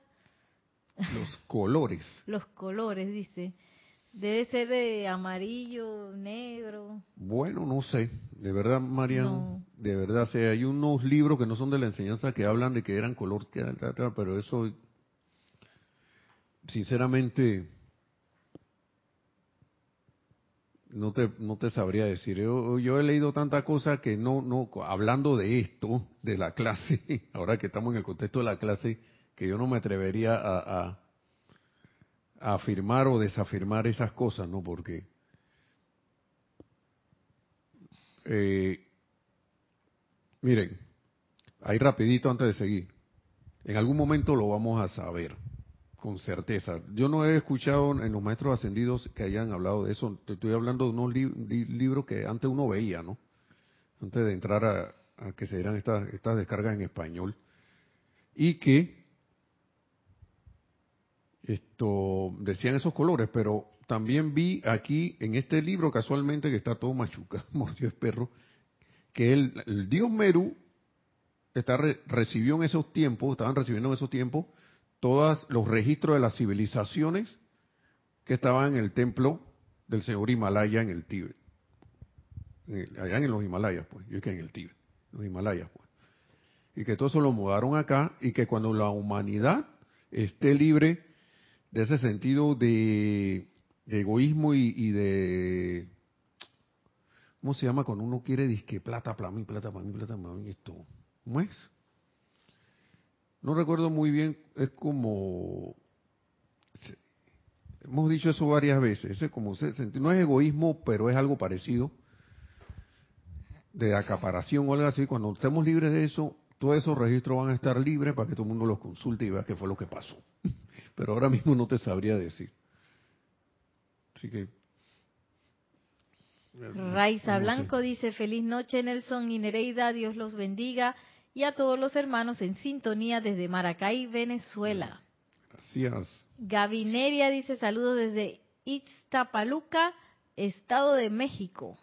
Los colores. *laughs* Los colores, dice. Debe ser de amarillo, negro. Bueno, no sé. De verdad, Marian, de verdad, sé, hay unos libros que no son de la enseñanza que hablan de que eran color, pero eso, sinceramente, no te, no te sabría decir. Yo, yo he leído tanta cosa que no, no, hablando de esto, de la clase, *laughs* ahora que estamos en el contexto de la clase, que yo no me atrevería a, afirmar o desafirmar esas cosas, ¿no? Porque eh, miren, ahí rapidito antes de seguir, en algún momento lo vamos a saber con certeza. Yo no he escuchado en los maestros ascendidos que hayan hablado de eso. Te estoy hablando de unos libros que antes uno veía, ¿no? Antes de entrar a, que se dieran estas, estas descargas en español. Y que esto decían esos colores, pero también vi aquí en este libro casualmente que está todo machuca, *laughs* mordió es perro, que el, dios Meru está recibió en esos tiempos, estaban recibiendo en esos tiempos todos los registros de las civilizaciones que estaban en el templo del señor Himalaya en el Tíbet. allá en los Himalayas, pues, yo que en el Tíbet, los Himalayas, pues. Y que todo eso lo mudaron acá y que cuando la humanidad esté libre de ese sentido de, egoísmo y, de ¿cómo se llama cuando uno quiere disque plata para mí, plata para mí, plata para mí? Esto, ¿cómo es? No recuerdo muy bien, es como, hemos dicho eso varias veces, es como, no es egoísmo, pero es algo parecido, de acaparación o algo así, cuando estemos libres de eso, todos esos registros van a estar libres para que todo el mundo los consulte y vea qué fue lo que pasó. Pero ahora mismo no te sabría decir. Así que Raiza Blanco dice, feliz noche Nelson y Nereida, Dios los bendiga y a todos los hermanos en sintonía desde Maracay, Venezuela. Gracias. Gavineria dice, saludos desde Iztapaluca, Estado de México.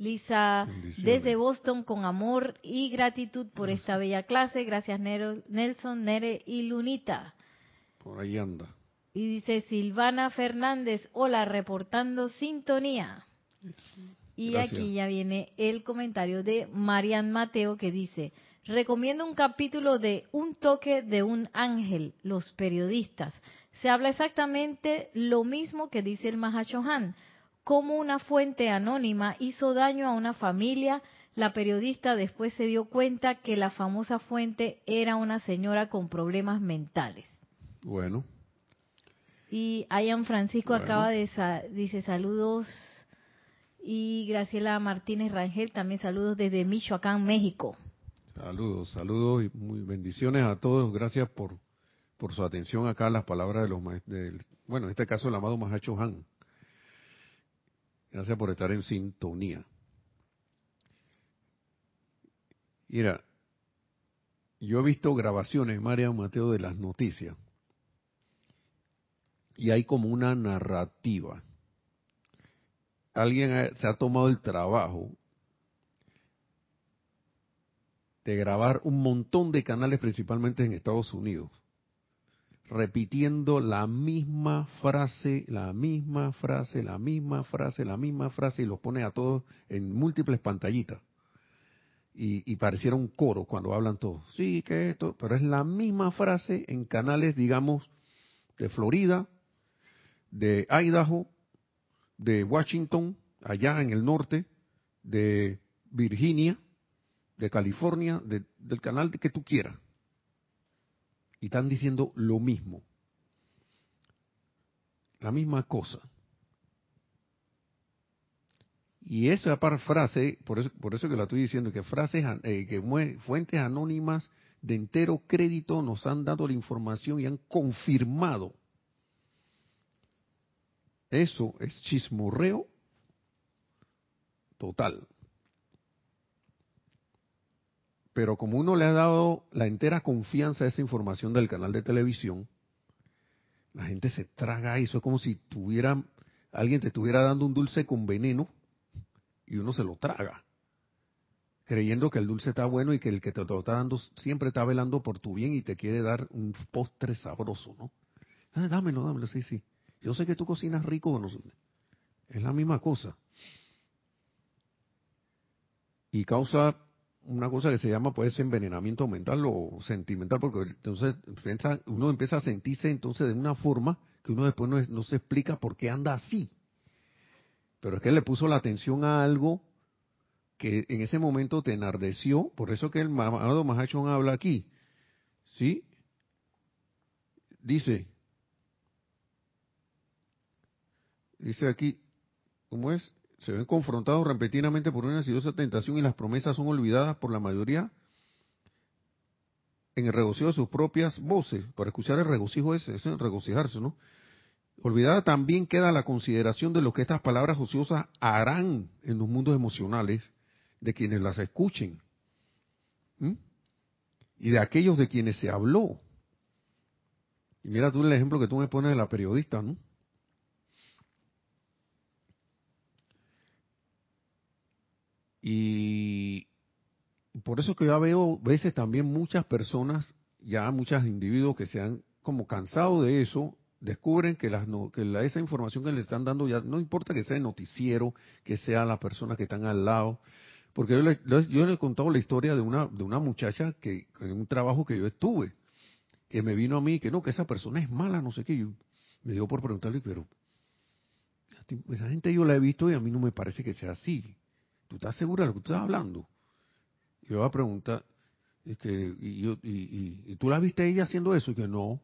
Lisa, desde Boston, con amor y gratitud por esta bella clase. Gracias Nelson, Nere y Lunita. Por ahí anda. Y dice Silvana Fernández, hola, reportando sintonía. Y aquí ya viene el comentario de Marian Mateo que dice, recomiendo un capítulo de Un toque de un ángel, los periodistas. Se habla exactamente lo mismo que dice el Mahachohan, cómo una fuente anónima hizo daño a una familia. La periodista después se dio cuenta que la famosa fuente era una señora con problemas mentales. Bueno, y Ayan Francisco acaba de dice saludos y Graciela Martínez Rangel también saludos desde Michoacán, México. Saludos, saludos y muy bendiciones a todos. Gracias por por su atención acá a las palabras de los del, bueno, en este caso el amado Mahacho Han. Gracias por estar en sintonía. Mira, yo he visto grabaciones, María Mateo, de las noticias y hay como una narrativa. Alguien se ha tomado el trabajo de grabar un montón de canales, principalmente en Estados Unidos, repitiendo la misma frase, la misma frase, la misma frase, la misma frase, y los pone a todos en múltiples pantallitas. Y, y pareciera un coro cuando hablan todos. Sí, que esto, pero es la misma frase en canales, digamos, de Florida, de Idaho, de Washington, allá en el norte, de Virginia, de California, del canal que tú quieras. Y están diciendo lo mismo. La misma cosa. Y esa frase, por eso, por eso que la estoy diciendo, que frases, eh, que fuentes anónimas de entero crédito nos han dado la información y han confirmado eso es chismorreo total. Pero como uno le ha dado la entera confianza a esa información del canal de televisión, la gente se traga eso. Es como si tuviera, alguien te estuviera dando un dulce con veneno y uno se lo traga. Creyendo que el dulce está bueno y que el que te lo está dando siempre está velando por tu bien y te quiere dar un postre sabroso, ¿no? Ah, dámelo, dámelo, sí, sí. Yo sé que tú cocinas rico, no, es la misma cosa. Y causa una cosa que se llama, puede ser envenenamiento mental o sentimental, porque entonces uno empieza a sentirse entonces de una forma que uno después no, no se explica por qué anda así. Pero es que le puso la atención a algo que en ese momento te enardeció, por eso que el amado Mahachon habla aquí. ¿Sí? Dice, dice aquí, ¿cómo es? Se ven confrontados repetidamente por una ansiosa tentación y las promesas son olvidadas por la mayoría en el regocijo de sus propias voces. Para escuchar el regocijo ese, es regocijarse, ¿no? Olvidada también queda la consideración de lo que estas palabras ociosas harán en los mundos emocionales de quienes las escuchen. Y de aquellos de quienes se habló. Y mira tú el ejemplo que tú me pones de la periodista, ¿no? Y por eso que yo veo veces también muchas personas, ya muchos individuos que se han como cansado de eso, descubren que, las, que la, esa información que le están dando ya no importa que sea el noticiero, que sea las personas que están al lado, porque yo le, yo le he contado la historia de una, de una muchacha que en un trabajo que yo estuve, que me vino a mí que no, que esa persona es mala, no sé qué, yo me dio por preguntarle, pero esa gente yo la he visto y a mí no me parece que sea así. ¿Tú estás segura de lo que tú estás hablando? Y yo voy a preguntar, es que, y, yo, y, y, tú la viste a ella haciendo eso? Y que no.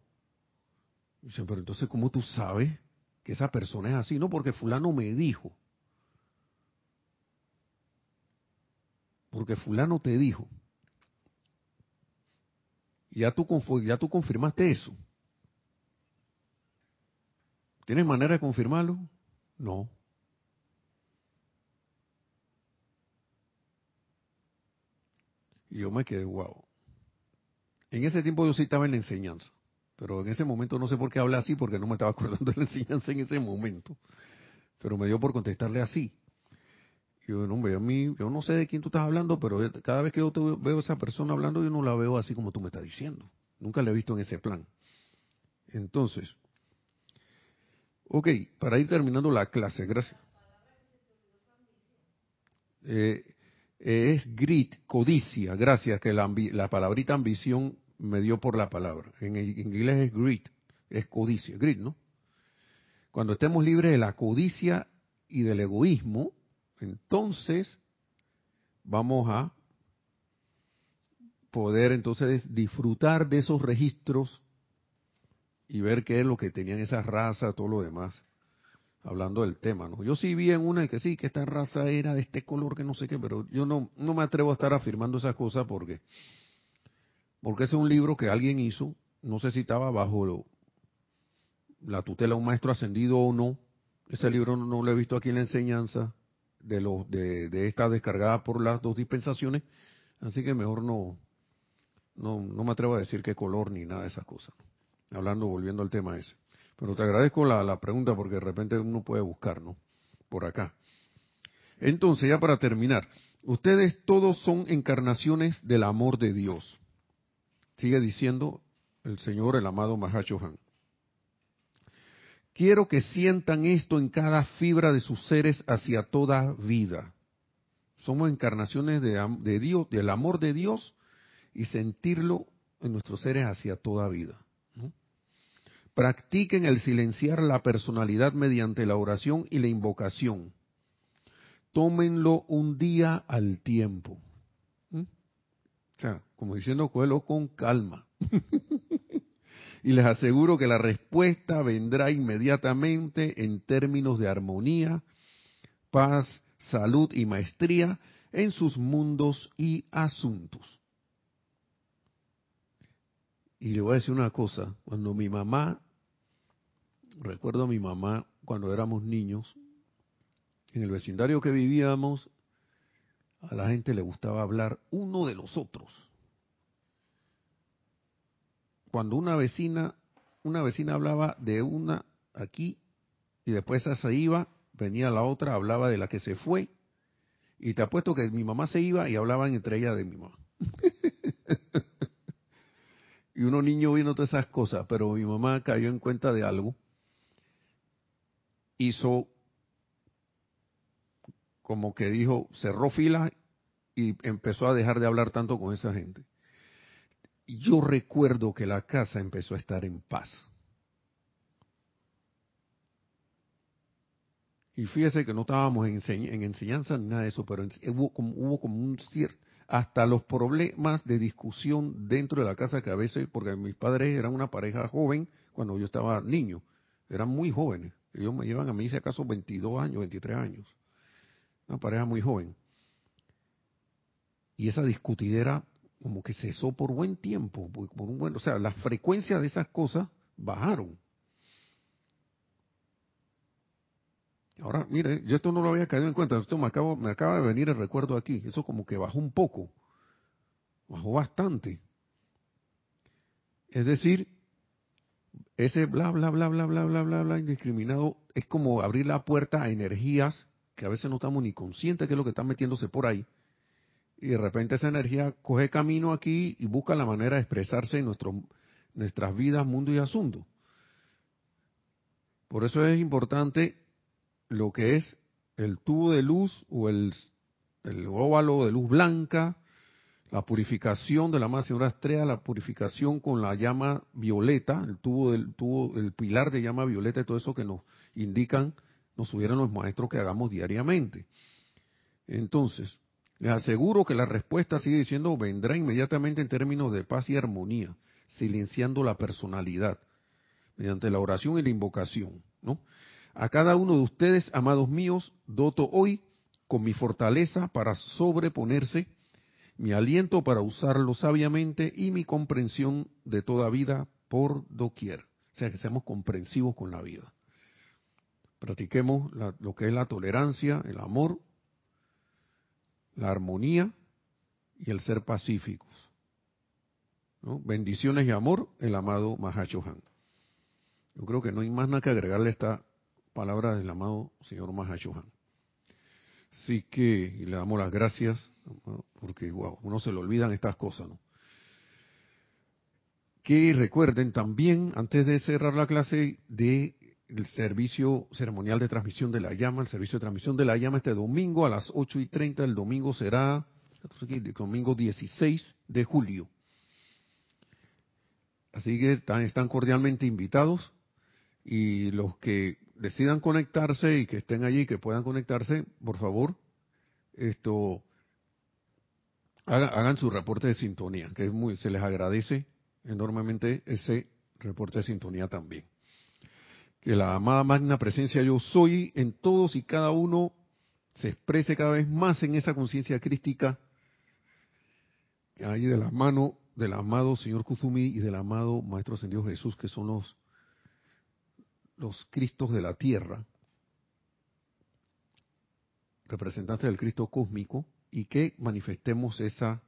Dice, pero entonces, ¿cómo tú sabes que esa persona es así? No, porque fulano me dijo. Porque fulano te dijo. Ya tú, ya tú confirmaste eso. ¿Tienes manera de confirmarlo? No. Y yo me quedé, wow. En ese tiempo yo sí estaba en la enseñanza, pero en ese momento no sé por qué hablé así, porque no me estaba acordando *laughs* de la enseñanza en ese momento. Pero me dio por contestarle así. Yo, no, a mí, yo no sé de quién tú estás hablando, pero cada vez que yo veo a esa persona hablando, yo no la veo así como tú me estás diciendo. Nunca la he visto en ese plan. Entonces, ok, para ir terminando la clase, gracias. Eh, es grit, codicia, gracias, que la, la, palabrita ambición me dio por la palabra. En, inglés es grit, es codicia, grit, ¿no? Cuando estemos libres de la codicia y del egoísmo, entonces vamos a poder entonces disfrutar de esos registros y ver qué es lo que tenían esa raza, todo lo demás, hablando del tema, ¿no? Yo sí vi en una que sí, que esta raza era de este color, que no sé qué, pero yo no, no me atrevo a estar afirmando esas cosas porque, porque ese es un libro que alguien hizo, no sé si estaba bajo la tutela de un maestro ascendido o no, ese libro no lo he visto aquí en la enseñanza, de, los de, de esta descargada por las dos dispensaciones, así que mejor no, no, no me atrevo a decir qué color ni nada de esas cosas. Hablando, volviendo al tema ese. Pero te agradezco la, la pregunta porque de repente uno puede buscar, ¿no? Por acá. Entonces, ya para terminar, ustedes todos son encarnaciones del amor de Dios. Sigue diciendo el Señor, el amado Mahacho Han. Quiero que sientan esto en cada fibra de sus seres hacia toda vida. Somos encarnaciones de, Dios, del amor de Dios y sentirlo en nuestros seres hacia toda vida. Practiquen el silenciar la personalidad mediante la oración y la invocación. Tómenlo un día al tiempo. O sea, como diciendo, cuelo con calma. *laughs* y les aseguro que la respuesta vendrá inmediatamente en términos de armonía, paz, salud y maestría en sus mundos y asuntos. Y le voy a decir una cosa, cuando mi mamá, recuerdo a mi mamá cuando éramos niños, en el vecindario que vivíamos, a la gente le gustaba hablar uno de los otros. Cuando una vecina, una vecina hablaba de una aquí y después esa se iba, venía la otra, hablaba de la que se fue, y te apuesto que mi mamá se iba y hablaban entre ellas de mi mamá. *laughs* y uno niño viendo todas esas cosas, pero mi mamá cayó en cuenta de algo, hizo como que dijo, cerró filas y empezó a dejar de hablar tanto con esa gente yo recuerdo que la casa empezó a estar en paz. Y fíjese que no estábamos en, enseñanza ni nada de eso, pero hubo como, hubo como un cierto, hasta los problemas de discusión dentro de la casa que a veces, porque mis padres eran una pareja joven cuando yo estaba niño, eran muy jóvenes. Ellos me llevan a mí, si acaso, 22 años, 23 años. Una pareja muy joven. Y esa discutidera como que cesó por buen tiempo, por un buen, o sea, la frecuencia de esas cosas bajaron. Ahora, mire, yo esto no lo había caído en cuenta, esto me, acabo, me acaba de venir el recuerdo aquí, eso como que bajó un poco, bajó bastante. Es decir, ese bla, bla, bla, bla, bla, bla, bla, bla, indiscriminado, es como abrir la puerta a energías que a veces no estamos ni conscientes de es lo que están metiéndose por ahí, y de repente esa energía coge camino aquí y busca la manera de expresarse en nuestro, nuestras vidas, mundo y asunto. Por eso es importante lo que es el tubo de luz o el, el óvalo de luz blanca, la purificación de la más señora estrella, la purificación con la llama violeta, el tubo del tubo, el pilar de llama violeta y todo eso que nos indican nos subieron los maestros que hagamos diariamente. Entonces, les aseguro que la respuesta sigue diciendo vendrá inmediatamente en términos de paz y armonía, silenciando la personalidad, mediante la oración y la invocación, ¿no? A cada uno de ustedes, amados míos, doto hoy con mi fortaleza para sobreponerse, mi aliento para usarlo sabiamente y mi comprensión de toda vida por doquier. O sea, que seamos comprensivos con la vida. Practiquemos lo que es la tolerancia, el amor, la armonía y el ser pacíficos. Bendiciones y amor, el amado Mahashohan. Yo creo que no hay más nada que agregarle a esta palabra del amado señor Mahashohan. Así que le damos las gracias, porque wow, uno se le olvidan estas cosas, ¿no? Que recuerden también, antes de cerrar la clase, de el servicio ceremonial de transmisión de la llama, el servicio de transmisión de la llama este domingo a las 8 y 30, el domingo será, el domingo 16 de julio. Así que están, están cordialmente invitados y los que decidan conectarse y que estén allí, que puedan conectarse, por favor, esto hagan, hagan su reporte de sintonía, que es muy, se les agradece enormemente ese reporte de sintonía también. Que la amada magna presencia yo soy en todos y cada uno se exprese cada vez más en esa conciencia crística hay de la mano del amado Señor Kuzumi y del amado Maestro Ascendido Jesús, que son los, los Cristos de la tierra, representantes del Cristo cósmico, y que manifestemos esa,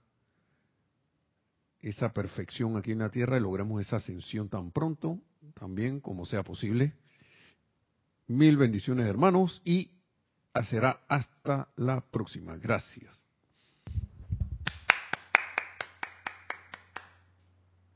esa perfección aquí en la tierra y logremos esa ascensión tan pronto, también como sea posible Mil bendiciones hermanos y será hasta la próxima. Gracias.